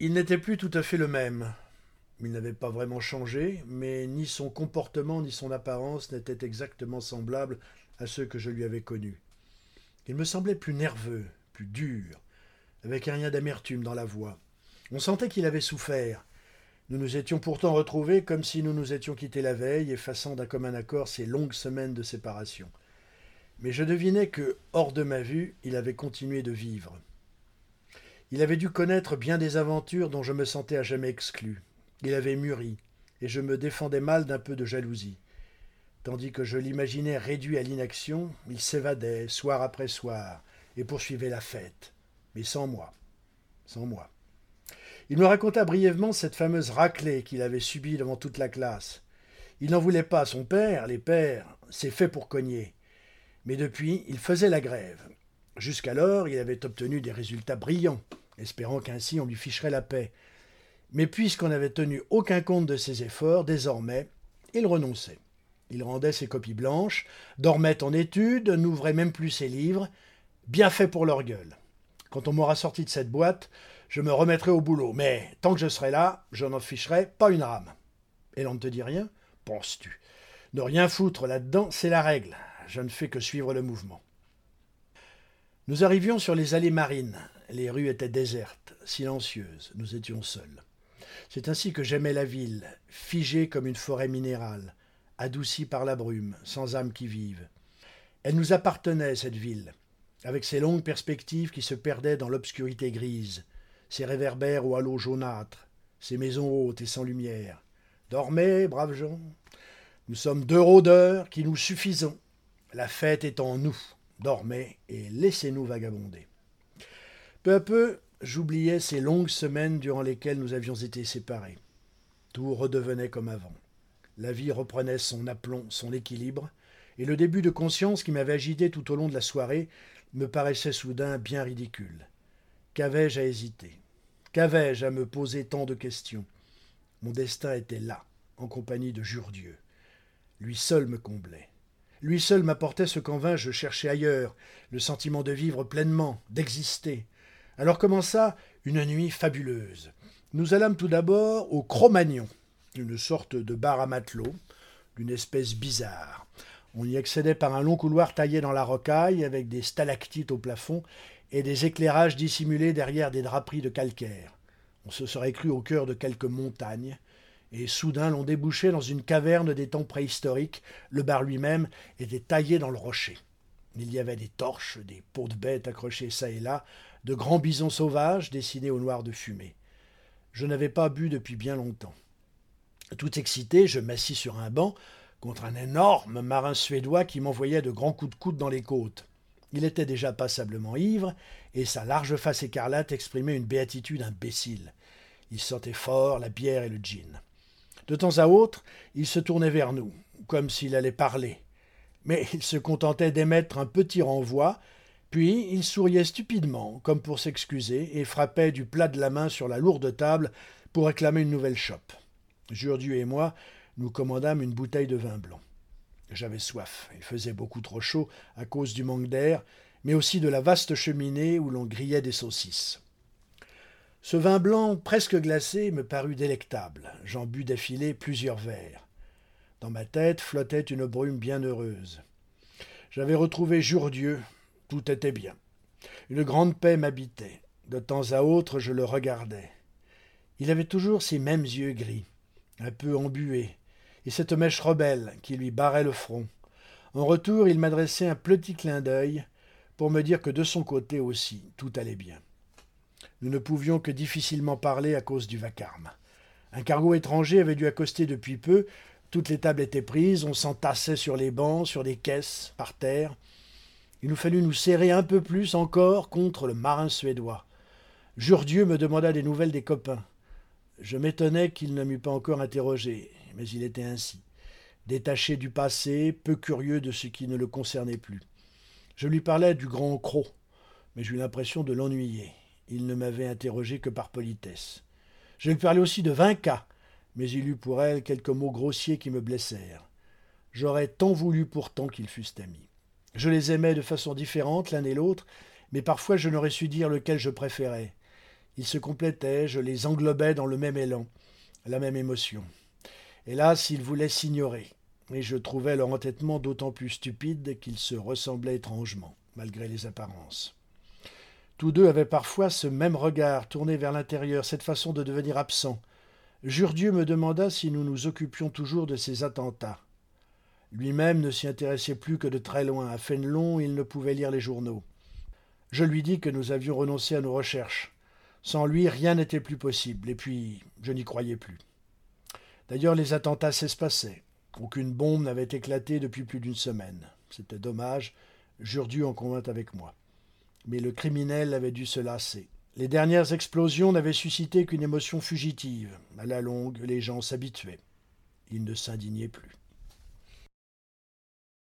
Il n'était plus tout à fait le même. Il n'avait pas vraiment changé, mais ni son comportement ni son apparence n'étaient exactement semblables à ceux que je lui avais connus. Il me semblait plus nerveux, plus dur, avec un rien d'amertume dans la voix. On sentait qu'il avait souffert. Nous nous étions pourtant retrouvés comme si nous nous étions quittés la veille, effaçant d'un commun accord ces longues semaines de séparation. Mais je devinais que, hors de ma vue, il avait continué de vivre. Il avait dû connaître bien des aventures dont je me sentais à jamais exclu. Il avait mûri, et je me défendais mal d'un peu de jalousie. Tandis que je l'imaginais réduit à l'inaction, il s'évadait, soir après soir, et poursuivait la fête, mais sans moi. Sans moi. Il me raconta brièvement cette fameuse raclée qu'il avait subie devant toute la classe. Il n'en voulait pas à son père, les pères, c'est fait pour cogner. Mais depuis, il faisait la grève. Jusqu'alors, il avait obtenu des résultats brillants, espérant qu'ainsi on lui ficherait la paix. Mais puisqu'on n'avait tenu aucun compte de ses efforts, désormais, il renonçait. Il rendait ses copies blanches, dormait en études, n'ouvrait même plus ses livres. Bien fait pour leur gueule. Quand on m'aura sorti de cette boîte, je me remettrai au boulot. Mais tant que je serai là, je n'en ficherai pas une rame. Et l'on ne te dit rien Penses-tu? Ne rien foutre là-dedans, c'est la règle. Je ne fais que suivre le mouvement. Nous arrivions sur les allées marines. Les rues étaient désertes, silencieuses. Nous étions seuls. C'est ainsi que j'aimais la ville, figée comme une forêt minérale, adoucie par la brume, sans âme qui vive. Elle nous appartenait, cette ville, avec ses longues perspectives qui se perdaient dans l'obscurité grise, ses réverbères au halo jaunâtre, ses maisons hautes et sans lumière. Dormez, braves gens. Nous sommes deux rôdeurs qui nous suffisons. La fête est en nous. Dormez et laissez-nous vagabonder. Peu à peu, j'oubliais ces longues semaines durant lesquelles nous avions été séparés. Tout redevenait comme avant. La vie reprenait son aplomb, son équilibre, et le début de conscience qui m'avait agité tout au long de la soirée me paraissait soudain bien ridicule. Qu'avais-je à hésiter? Qu'avais-je à me poser tant de questions? Mon destin était là, en compagnie de Jure-Dieu. Lui seul me comblait. Lui seul m'apportait ce qu'en vain je cherchais ailleurs, le sentiment de vivre pleinement, d'exister. Alors commença une nuit fabuleuse? Nous allâmes tout d'abord au Cro-Magnon, une sorte de bar à matelot, d'une espèce bizarre. On y accédait par un long couloir taillé dans la rocaille, avec des stalactites au plafond et des éclairages dissimulés derrière des draperies de calcaire. On se serait cru au cœur de quelques montagnes, et soudain l'on débouchait dans une caverne des temps préhistoriques. Le bar lui-même était taillé dans le rocher. Il y avait des torches, des pots de bêtes accrochés çà et là, de grands bisons sauvages dessinés au noir de fumée. Je n'avais pas bu depuis bien longtemps. Tout excité, je m'assis sur un banc contre un énorme marin suédois qui m'envoyait de grands coups de coude dans les côtes. Il était déjà passablement ivre, et sa large face écarlate exprimait une béatitude imbécile. Il sentait fort la bière et le gin. De temps à autre, il se tournait vers nous, comme s'il allait parler. Mais il se contentait d'émettre un petit renvoi, puis il souriait stupidement, comme pour s'excuser, et frappait du plat de la main sur la lourde table pour réclamer une nouvelle chope. Jurdieu et moi, nous commandâmes une bouteille de vin blanc. J'avais soif, il faisait beaucoup trop chaud à cause du manque d'air, mais aussi de la vaste cheminée où l'on grillait des saucisses. Ce vin blanc presque glacé me parut délectable. J'en bus d'affilée plusieurs verres. Dans ma tête flottait une brume bienheureuse. J'avais retrouvé Jourdieu. Tout était bien. Une grande paix m'habitait. De temps à autre, je le regardais. Il avait toujours ces mêmes yeux gris, un peu embués, et cette mèche rebelle qui lui barrait le front. En retour, il m'adressait un petit clin d'œil pour me dire que de son côté aussi, tout allait bien. Nous ne pouvions que difficilement parler à cause du vacarme. Un cargo étranger avait dû accoster depuis peu, toutes les tables étaient prises, on s'entassait sur les bancs, sur des caisses, par terre. Il nous fallut nous serrer un peu plus encore contre le marin suédois. Jourdieu me demanda des nouvelles des copains. Je m'étonnais qu'il ne m'eût pas encore interrogé, mais il était ainsi, détaché du passé, peu curieux de ce qui ne le concernait plus. Je lui parlais du grand croc, mais j'eus l'impression de l'ennuyer. Il ne m'avait interrogé que par politesse. Je lui parlais aussi de Vinca, mais il eut pour elle quelques mots grossiers qui me blessèrent. J'aurais tant voulu pourtant qu'ils fussent amis. Je les aimais de façon différente l'un et l'autre, mais parfois je n'aurais su dire lequel je préférais. Ils se complétaient, je les englobais dans le même élan, la même émotion. Hélas, ils voulaient s'ignorer, et je trouvais leur entêtement d'autant plus stupide qu'ils se ressemblaient étrangement, malgré les apparences. Tous deux avaient parfois ce même regard tourné vers l'intérieur, cette façon de devenir absent. Jurdieu me demanda si nous nous occupions toujours de ces attentats. Lui-même ne s'y intéressait plus que de très loin. À Fénelon, il ne pouvait lire les journaux. Je lui dis que nous avions renoncé à nos recherches. Sans lui, rien n'était plus possible, et puis je n'y croyais plus. D'ailleurs, les attentats s'espaçaient. Aucune bombe n'avait éclaté depuis plus d'une semaine. C'était dommage, Jurdieu en convint avec moi. Mais le criminel avait dû se lasser. Les dernières explosions n'avaient suscité qu'une émotion fugitive. À la longue, les gens s'habituaient. Ils ne s'indignaient plus.